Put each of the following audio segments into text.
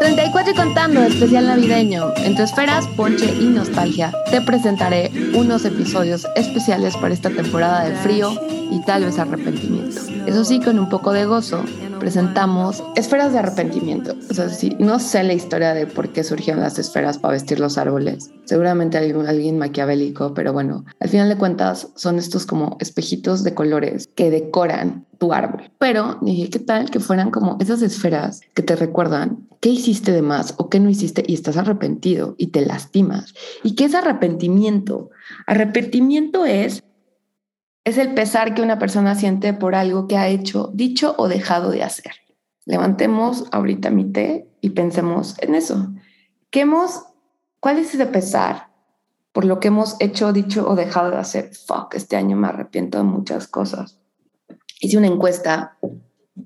34 y contando, especial navideño. Entre esferas, ponche y nostalgia, te presentaré unos episodios especiales para esta temporada de frío y tal vez arrepentimiento. Eso sí, con un poco de gozo, presentamos esferas de arrepentimiento. O sea, no sé la historia de por qué surgieron las esferas para vestir los árboles. Seguramente hay alguien maquiavélico, pero bueno, al final de cuentas son estos como espejitos de colores que decoran tu árbol. Pero dije, ¿qué tal que fueran como esas esferas que te recuerdan qué hiciste de más o qué no hiciste y estás arrepentido y te lastimas? ¿Y qué es arrepentimiento? Arrepentimiento es es el pesar que una persona siente por algo que ha hecho, dicho o dejado de hacer. Levantemos ahorita mi té y pensemos en eso. ¿Qué hemos, ¿Cuál es ese pesar por lo que hemos hecho, dicho o dejado de hacer? Fuck, este año me arrepiento de muchas cosas. Hice una encuesta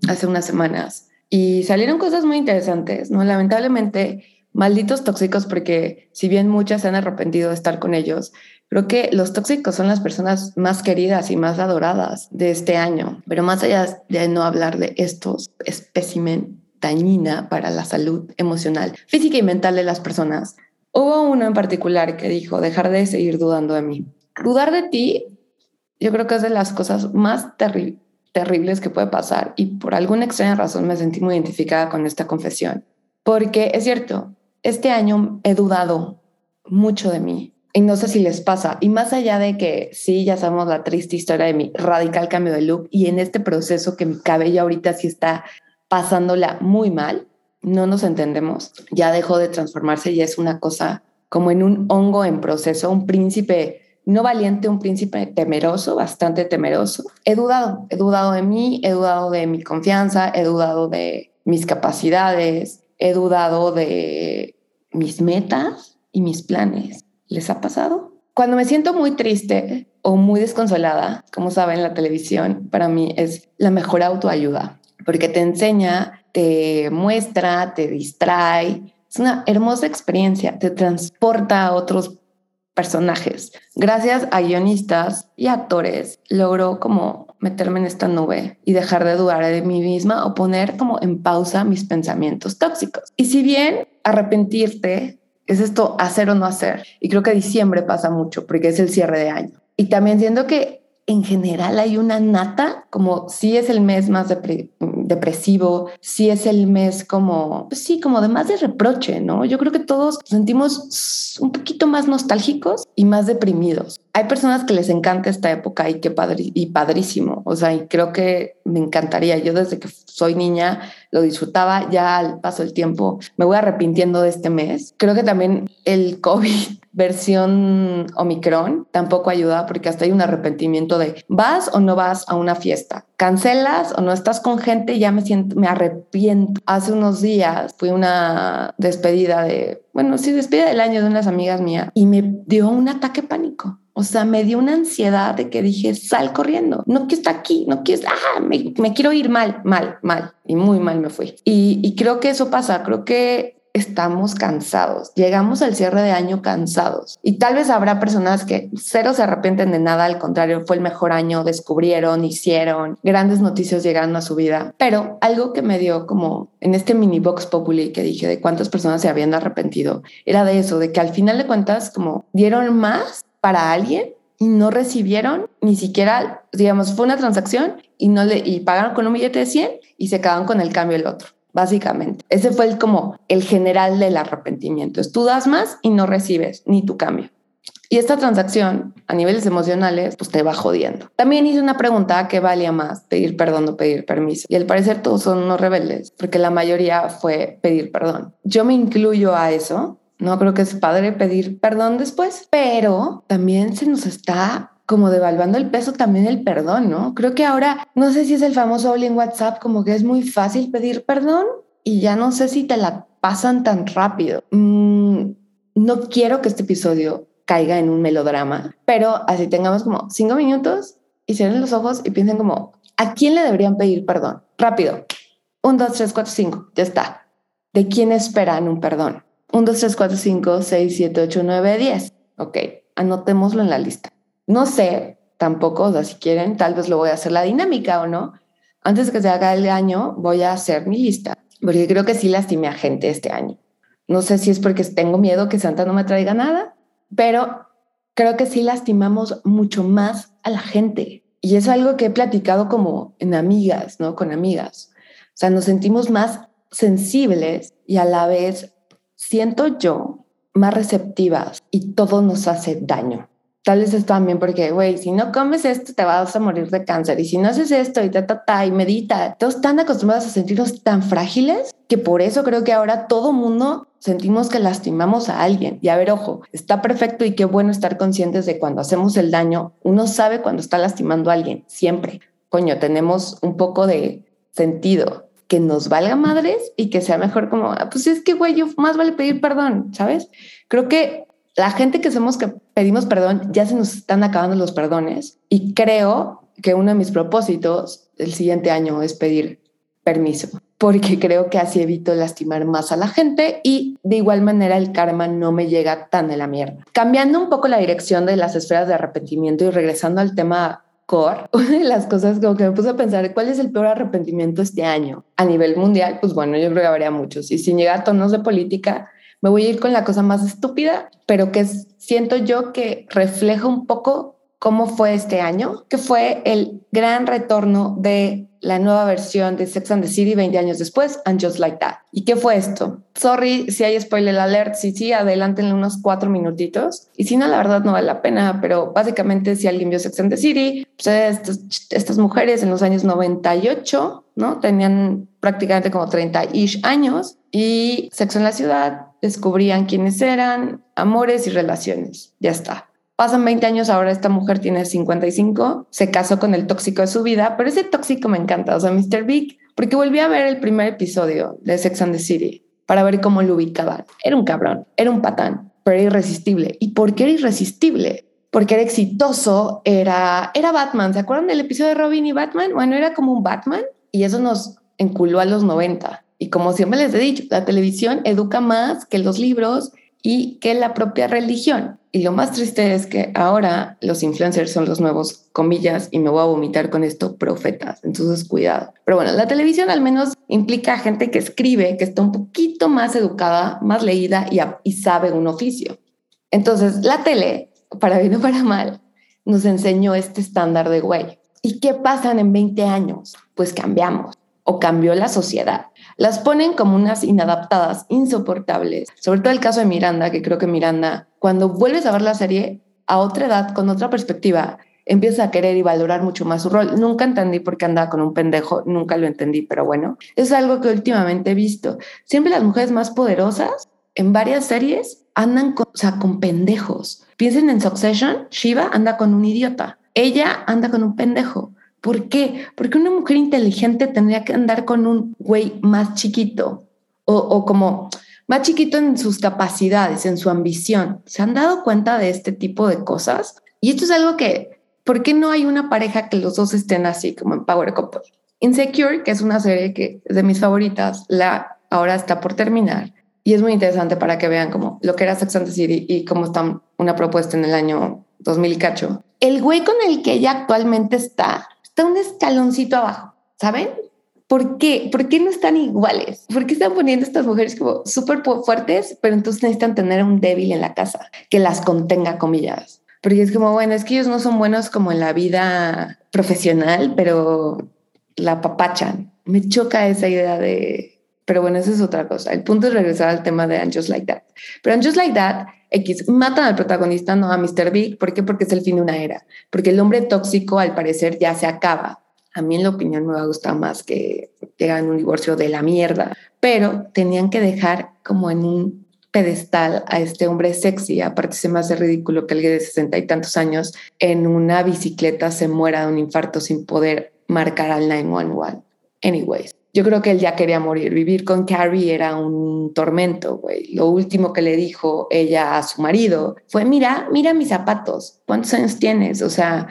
hace unas semanas y salieron cosas muy interesantes, ¿no? Lamentablemente, malditos tóxicos, porque si bien muchas se han arrepentido de estar con ellos, Creo que los tóxicos son las personas más queridas y más adoradas de este año, pero más allá de no hablar de estos espécimen dañina para la salud emocional, física y mental de las personas, hubo uno en particular que dijo, dejar de seguir dudando de mí. Dudar de ti, yo creo que es de las cosas más terribles que puede pasar y por alguna extraña razón me sentí muy identificada con esta confesión, porque es cierto, este año he dudado mucho de mí, y no sé si les pasa. Y más allá de que sí, ya sabemos la triste historia de mi radical cambio de look y en este proceso que mi cabello ahorita sí está pasándola muy mal, no nos entendemos. Ya dejó de transformarse y es una cosa como en un hongo en proceso, un príncipe no valiente, un príncipe temeroso, bastante temeroso. He dudado, he dudado de mí, he dudado de mi confianza, he dudado de mis capacidades, he dudado de mis metas y mis planes. ¿Les ha pasado? Cuando me siento muy triste o muy desconsolada, como saben, la televisión para mí es la mejor autoayuda, porque te enseña, te muestra, te distrae. Es una hermosa experiencia, te transporta a otros personajes. Gracias a guionistas y actores logro como meterme en esta nube y dejar de dudar de mí misma o poner como en pausa mis pensamientos tóxicos. Y si bien arrepentirte es esto hacer o no hacer. Y creo que diciembre pasa mucho porque es el cierre de año. Y también siento que en general hay una nata, como si es el mes más depresivo, si es el mes como, pues sí, como de más de reproche, ¿no? Yo creo que todos sentimos un poquito más nostálgicos y más deprimidos. Hay personas que les encanta esta época y qué padre y padrísimo, o sea, y creo que me encantaría. Yo desde que soy niña lo disfrutaba, ya al paso del tiempo me voy arrepintiendo de este mes. Creo que también el COVID versión Omicron tampoco ayuda porque hasta hay un arrepentimiento de vas o no vas a una fiesta, cancelas o no estás con gente ya me siento, me arrepiento. Hace unos días fui una despedida de, bueno, sí, despedida del año de unas amigas mías y me dio un ataque pánico. O sea, me dio una ansiedad de que dije, sal corriendo, no quiero estar aquí, no quiero, ah, me, me, quiero ir mal, mal, mal. Y muy mal me fui. Y, y creo que eso pasa, creo que estamos cansados, llegamos al cierre de año cansados y tal vez habrá personas que cero se arrepienten de nada, al contrario, fue el mejor año, descubrieron, hicieron, grandes noticias llegaron a su vida, pero algo que me dio como en este mini box populi que dije de cuántas personas se habían arrepentido, era de eso, de que al final de cuentas como dieron más para alguien y no recibieron ni siquiera, digamos, fue una transacción y no le y pagaron con un billete de 100 y se quedaron con el cambio el otro básicamente. Ese fue el, como el general del arrepentimiento. Es tú das más y no recibes ni tu cambio. Y esta transacción a niveles emocionales, pues te va jodiendo. También hice una pregunta que valía más, pedir perdón o pedir permiso. Y al parecer todos son unos rebeldes, porque la mayoría fue pedir perdón. Yo me incluyo a eso. No creo que es padre pedir perdón después, pero también se nos está como devaluando el peso también el perdón, ¿no? Creo que ahora, no sé si es el famoso all en WhatsApp, como que es muy fácil pedir perdón y ya no sé si te la pasan tan rápido. Mm, no quiero que este episodio caiga en un melodrama, pero así tengamos como cinco minutos y cierren los ojos y piensen como, ¿a quién le deberían pedir perdón? Rápido. Un, dos, tres, cuatro, cinco. Ya está. ¿De quién esperan un perdón? Un, dos, tres, cuatro, cinco, seis, siete, ocho, nueve, diez. Ok, anotémoslo en la lista. No sé tampoco, o sea, si quieren, tal vez lo voy a hacer la dinámica o no. Antes de que se haga el año, voy a hacer mi lista. porque creo que sí lastimé a gente este año. No sé si es porque tengo miedo que Santa no me traiga nada, pero creo que sí lastimamos mucho más a la gente. Y es algo que he platicado como en amigas, ¿no? Con amigas. O sea, nos sentimos más sensibles y a la vez siento yo más receptivas y todo nos hace daño. Tal vez es también porque, güey, si no comes esto te vas a morir de cáncer y si no haces esto y ta, ta, ta, y medita, todos están acostumbrados a sentirnos tan frágiles que por eso creo que ahora todo mundo sentimos que lastimamos a alguien. Y a ver, ojo, está perfecto y qué bueno estar conscientes de cuando hacemos el daño, uno sabe cuando está lastimando a alguien, siempre. Coño, tenemos un poco de sentido que nos valga madres y que sea mejor como, ah, pues es que, güey, yo más vale pedir perdón, ¿sabes? Creo que la gente que somos que pedimos perdón, ya se nos están acabando los perdones y creo que uno de mis propósitos el siguiente año es pedir permiso, porque creo que así evito lastimar más a la gente y de igual manera el karma no me llega tan de la mierda. Cambiando un poco la dirección de las esferas de arrepentimiento y regresando al tema core, una de las cosas como que me puse a pensar, ¿cuál es el peor arrepentimiento este año? A nivel mundial, pues bueno, yo creo que habría muchos. Y sin llegar a tonos de política, me voy a ir con la cosa más estúpida, pero que siento yo que refleja un poco cómo fue este año, que fue el gran retorno de la nueva versión de Sex and the City 20 años después, and Just Like That. ¿Y qué fue esto? Sorry si hay spoiler alert, si sí, adelántenle unos cuatro minutitos. Y si no, la verdad no vale la pena, pero básicamente si alguien vio Sex and the City, pues estas, estas mujeres en los años 98, ¿no? Tenían prácticamente como 30-ish años y Sexo en la Ciudad descubrían quiénes eran, amores y relaciones. Ya está. Pasan 20 años, ahora esta mujer tiene 55, se casó con el tóxico de su vida, pero ese tóxico me encanta, o sea, Mr. Big, porque volví a ver el primer episodio de Sex and the City para ver cómo lo ubicaban. Era un cabrón, era un patán, pero era irresistible. ¿Y por qué era irresistible? Porque era exitoso, era, era Batman. ¿Se acuerdan del episodio de Robin y Batman? Bueno, era como un Batman y eso nos enculó a los 90. Y como siempre les he dicho, la televisión educa más que los libros y que la propia religión. Y lo más triste es que ahora los influencers son los nuevos, comillas, y me voy a vomitar con esto, profetas. Entonces, cuidado. Pero bueno, la televisión al menos implica gente que escribe, que está un poquito más educada, más leída y, sabe un oficio. Entonces, la tele, para bien o para mal, nos enseñó este estándar de güey. ¿Y qué pasan en 20 años? Pues cambiamos o cambió la sociedad. Las ponen como unas inadaptadas, insoportables. Sobre todo el caso de Miranda, que creo que Miranda, cuando vuelves a ver la serie a otra edad, con otra perspectiva, empieza a querer y valorar mucho más su rol. Nunca entendí por qué andaba con un pendejo, nunca lo entendí, pero bueno, es algo que últimamente he visto. Siempre las mujeres más poderosas en varias series andan con, o sea, con pendejos. Piensen en Succession, Shiva anda con un idiota, ella anda con un pendejo. ¿Por qué? Porque una mujer inteligente tendría que andar con un güey más chiquito o, como más chiquito en sus capacidades, en su ambición. ¿Se han dado cuenta de este tipo de cosas? Y esto es algo que, ¿por qué no hay una pareja que los dos estén así como en Power Couple? Insecure, que es una serie que es de mis favoritas, la ahora está por terminar y es muy interesante para que vean como lo que era Sex and the City y cómo está una propuesta en el año 2000 y cacho. El güey con el que ella actualmente está está un escaloncito abajo, ¿saben? ¿Por qué? ¿Por qué no están iguales? ¿Por qué están poniendo estas mujeres como súper fuertes, pero entonces necesitan tener un débil en la casa que las contenga, comillas? Porque es como, bueno, es que ellos no son buenos como en la vida profesional, pero la papachan. Me choca esa idea de, pero bueno, eso es otra cosa. El punto es regresar al tema de And Just Like That. Pero And Just Like That X, matan al protagonista, no a Mr. Big. ¿Por qué? Porque es el fin de una era. Porque el hombre tóxico, al parecer, ya se acaba. A mí, en la opinión, me va a más que tengan un divorcio de la mierda. Pero tenían que dejar como en un pedestal a este hombre sexy. Aparte, se me hace ridículo que alguien de sesenta y tantos años en una bicicleta se muera de un infarto sin poder marcar al 911. Anyways. Yo creo que él ya quería morir. Vivir con Carrie era un tormento, güey. Lo último que le dijo ella a su marido fue, mira, mira mis zapatos. ¿Cuántos años tienes? O sea,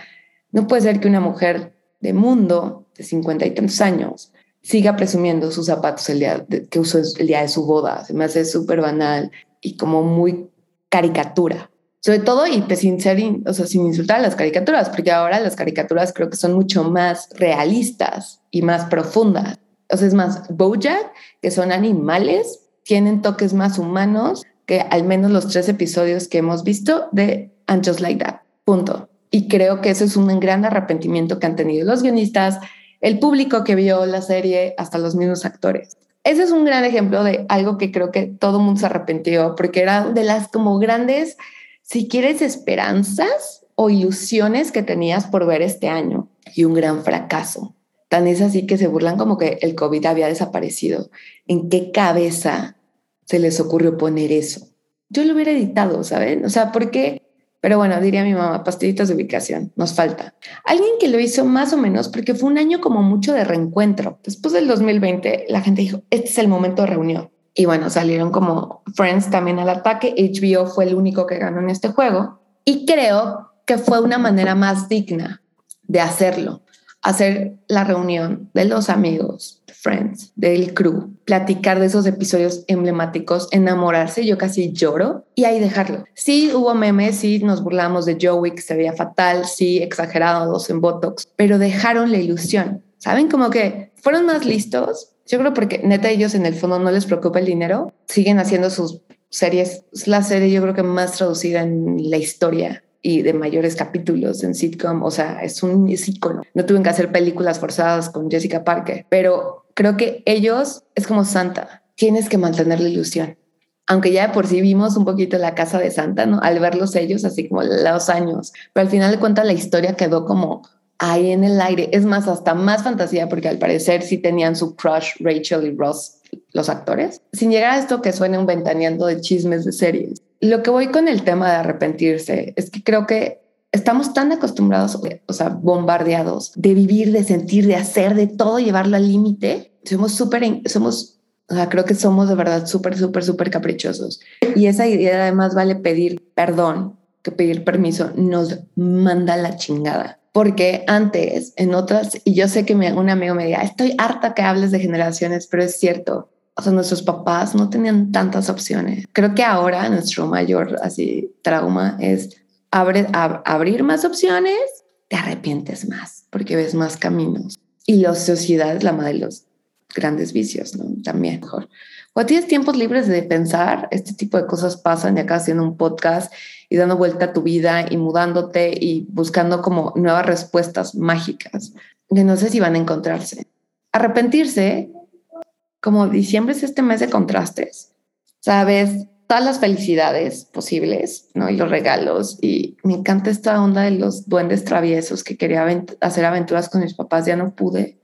no puede ser que una mujer de mundo de cincuenta y tantos años siga presumiendo sus zapatos el día que usó el día de su boda. Se me hace súper banal y como muy caricatura. Sobre todo, y pues sin ser, o sea, sin insultar a las caricaturas, porque ahora las caricaturas creo que son mucho más realistas y más profundas O sea, es más, Bojack, que son animales, tienen toques más humanos que al menos los tres episodios que hemos visto de And Like That. Punto. Y creo que eso es un gran arrepentimiento que han tenido los guionistas, el público que vio la serie, hasta los mismos actores. Ese es un gran ejemplo de algo que creo que todo mundo se arrepintió, porque era de las como grandes, si quieres, esperanzas o ilusiones que tenías por ver este año y un gran fracaso. Tan es así que se burlan como que el COVID había desaparecido. ¿En qué cabeza se les ocurrió poner eso? Yo lo hubiera editado, ¿saben? O sea, ¿por qué? Pero bueno, diría mi mamá, pastillitas de ubicación, nos falta. Alguien que lo hizo más o menos, porque fue un año como mucho de reencuentro. Después del 2020, la gente dijo, este es el momento de reunión. Y bueno, salieron como Friends también al ataque. HBO fue el único que ganó en este juego. Y creo que fue una manera más digna de hacerlo hacer la reunión de los amigos, friends, del crew, platicar de esos episodios emblemáticos, enamorarse, yo casi lloro y ahí dejarlo. Sí hubo memes, sí nos burlamos de Joey que se veía fatal, sí exagerados en Botox, pero dejaron la ilusión. ¿Saben? Como que fueron más listos. Yo creo porque neta ellos en el fondo no les preocupa el dinero, siguen haciendo sus series. Es la serie yo creo que más traducida en la historia y de mayores capítulos en sitcom, o sea, es un icono. No tuvieron que hacer películas forzadas con Jessica Parker, pero creo que ellos es como Santa, tienes que mantener la ilusión. Aunque ya por sí vimos un poquito la casa de Santa, ¿no? Al verlos ellos, así como los años, pero al final de cuentas la historia quedó como ahí en el aire. Es más, hasta más fantasía, porque al parecer sí tenían su crush Rachel y Ross, los actores. Sin llegar a esto que suene un ventaneando de chismes de series lo que voy con el tema de arrepentirse es que creo que estamos tan acostumbrados, o sea, bombardeados de vivir, de sentir, de hacer, de todo, llevarlo al límite. Somos súper, somos, o sea, creo que somos de verdad súper, súper, súper caprichosos. Y esa idea además vale pedir perdón que pedir permiso nos manda la chingada. Porque antes, en otras, y yo sé que un amigo me diga, estoy harta que hables de generaciones, pero es cierto, o sea, nuestros papás no tenían tantas opciones. Creo que ahora nuestro mayor así trauma es abre, abrir más opciones, te arrepientes más porque ves más caminos. Y la sociedad es la madre de los grandes vicios, ¿no? También mejor. Cuando tienes tiempos libres de pensar, este tipo de cosas pasan y acá haciendo un podcast y dando vuelta a tu vida y mudándote y buscando como nuevas respuestas mágicas que no sé si van a encontrarse. Arrepentirse como diciembre es este mes de contrastes, sabes, todas las felicidades posibles, ¿no? Y los regalos. Y me encanta esta onda de los duendes traviesos que quería hacer aventuras con mis papás, ya no pude.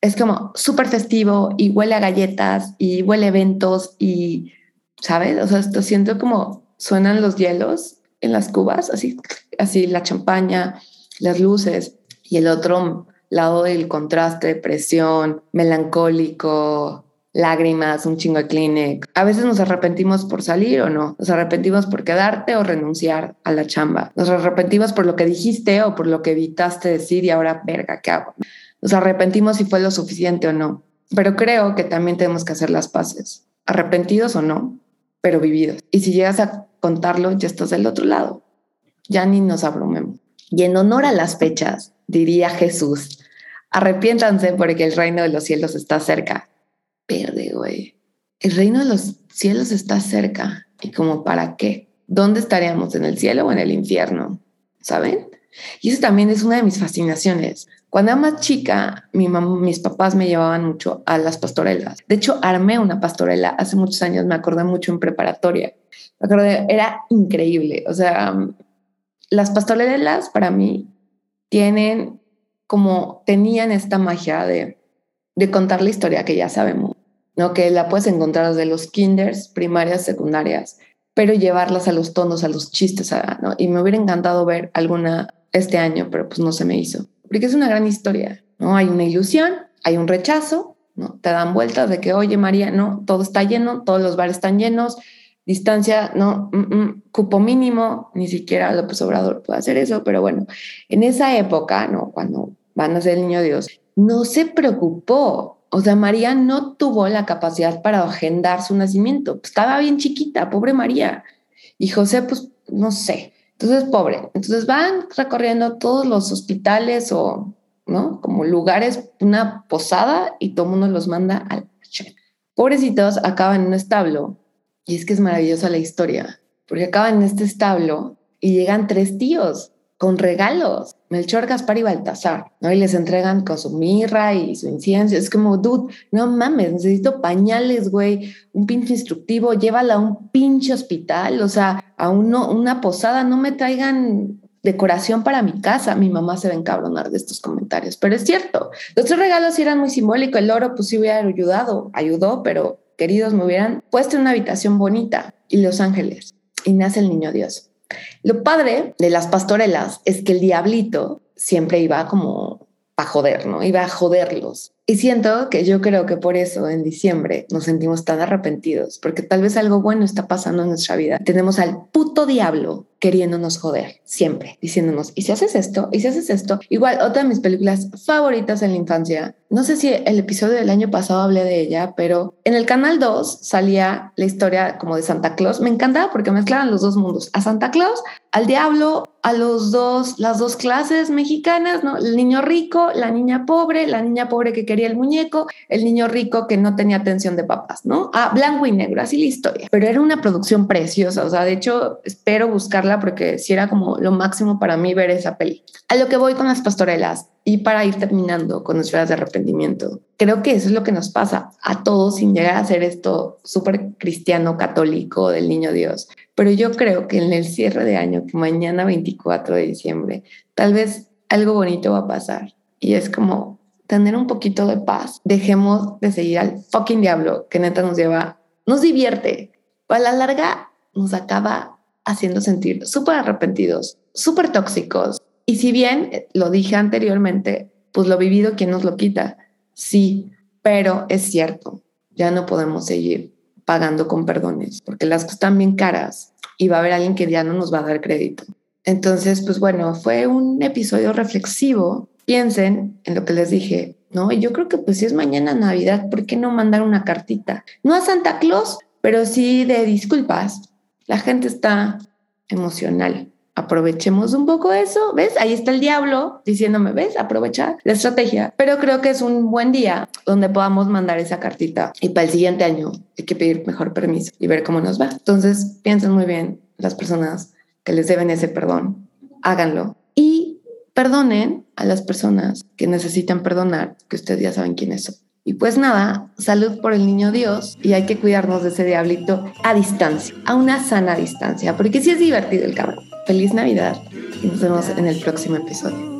Es como súper festivo y huele a galletas y huele a eventos y, ¿sabes? O sea, esto siento como suenan los hielos en las cubas, así, así la champaña, las luces y el otro lado del contraste, depresión, melancólico, lágrimas, un chingo de Kleenex. A veces nos arrepentimos por salir o no. Nos arrepentimos por quedarte o renunciar a la chamba. Nos arrepentimos por lo que dijiste o por lo que evitaste decir y ahora, verga, ¿qué hago? Nos arrepentimos si fue lo suficiente o no. Pero creo que también tenemos que hacer las paces. Arrepentidos o no, pero vividos. Y si llegas a contarlo, ya estás del otro lado. Ya ni nos abrumemos. Y en honor a las fechas, diría Jesús, arrepiéntanse porque el reino de los cielos está cerca. Perde, güey. El reino de los cielos está cerca. ¿Y como para qué? ¿Dónde estaríamos? ¿En el cielo o en el infierno? ¿Saben? Y eso también es una de mis fascinaciones. Cuando era más chica, mi mis papás me llevaban mucho a las pastorelas. De hecho, armé una pastorela hace muchos años, me acordé mucho en preparatoria. Me acordé, era increíble. O sea, las pastorelas para mí tienen como tenían esta magia de, de contar la historia que ya sabemos, ¿no? Que la puedes encontrar desde los kinders, primarias, secundarias, pero llevarlas a los tonos, a los chistes, ¿no? Y me hubiera encantado ver alguna este año, pero pues no se me hizo. Porque es una gran historia, ¿no? Hay una ilusión, hay un rechazo, ¿no? Te dan vueltas de que, oye, María, no, todo está lleno, todos los bares están llenos, distancia, no, mm, mm, cupo mínimo, ni siquiera López Obrador puede hacer eso, pero bueno, en esa época, ¿no? Cuando van a ser el niño Dios, no se preocupó. O sea, María no tuvo la capacidad para agendar su nacimiento. Estaba bien chiquita, pobre María. Y José, pues, no sé. Entonces, pobre. Entonces van recorriendo todos los hospitales o ¿no? Como lugares, una posada y todo el mundo los manda al Pobrecitos acaban en un establo y es que es maravillosa la historia, porque acaban en este establo y llegan tres tíos con regalos, Melchor, Gaspar y Baltasar, ¿no? Y les entregan con su mirra y su incienso. Es como, dude, no mames, necesito pañales, güey, un pinche instructivo, llévala a un pinche hospital, o sea, a una posada, no me traigan decoración para mi casa. Mi mamá se va a encabronar de estos comentarios, pero es cierto. Los tres regalos eran muy simbólicos. El oro, pues sí hubiera ayudado, ayudó, pero queridos, me hubieran puesto en una habitación bonita. Y Los Ángeles. Y nace el niño Dios. Lo padre de las pastorelas es que el diablito siempre iba como a joder, ¿no? Iba a joderlos. Y siento que yo creo que por eso en diciembre nos sentimos tan arrepentidos, porque tal vez algo bueno está pasando en nuestra vida. Tenemos al puto diablo queriéndonos joder, siempre, diciéndonos, ¿y si haces esto? ¿Y si haces esto? Igual, otra de mis películas favoritas en la infancia, no sé si el episodio del año pasado hablé de ella, pero en el canal 2 salía la historia como de Santa Claus. Me encantaba porque mezclaban los dos mundos, a Santa Claus, al diablo, a los dos, las dos clases mexicanas, ¿no? El niño rico, la niña pobre, la niña pobre que quería el muñeco, el niño rico que no tenía atención de papás, ¿no? A blanco y negro, así la historia. Pero era una producción preciosa, o sea, de hecho, espero porque si era como lo máximo para mí ver esa peli. A lo que voy con las pastorelas y para ir terminando con nuestras de arrepentimiento. Creo que eso es lo que nos pasa a todos sin llegar a ser esto súper cristiano, católico del niño Dios. Pero yo creo que en el cierre de año, que mañana 24 de diciembre, tal vez algo bonito va a pasar. Y es como tener un poquito de paz. Dejemos de seguir al fucking diablo que neta nos lleva, nos divierte. A la larga nos acaba haciendo sentir súper arrepentidos, súper tóxicos. Y si bien eh, lo dije anteriormente, pues lo vivido, ¿quién nos lo quita? Sí, pero es cierto, ya no podemos seguir pagando con perdones porque las están bien caras y va a haber alguien que ya no nos va a dar crédito. Entonces, pues bueno, fue un episodio reflexivo. Piensen en lo que les dije, ¿no? Y yo creo que pues si es mañana Navidad, ¿por qué no mandar una cartita? No a Santa Claus, pero sí de disculpas. La gente está emocional. Aprovechemos un poco eso, ¿ves? Ahí está el diablo diciéndome, ¿ves? Aprovechar la estrategia. Pero creo que es un buen día donde podamos mandar esa cartita y para el siguiente año hay que pedir mejor permiso y ver cómo nos va. Entonces, piensen muy bien las personas que les deben ese perdón, háganlo y perdonen a las personas que necesitan perdonar, que ustedes ya saben quiénes son. Y pues nada, salud por el niño Dios y hay que cuidarnos de ese diablito a distancia, a una sana distancia, porque sí es divertido el cabrón. Feliz Navidad y nos vemos en el próximo episodio.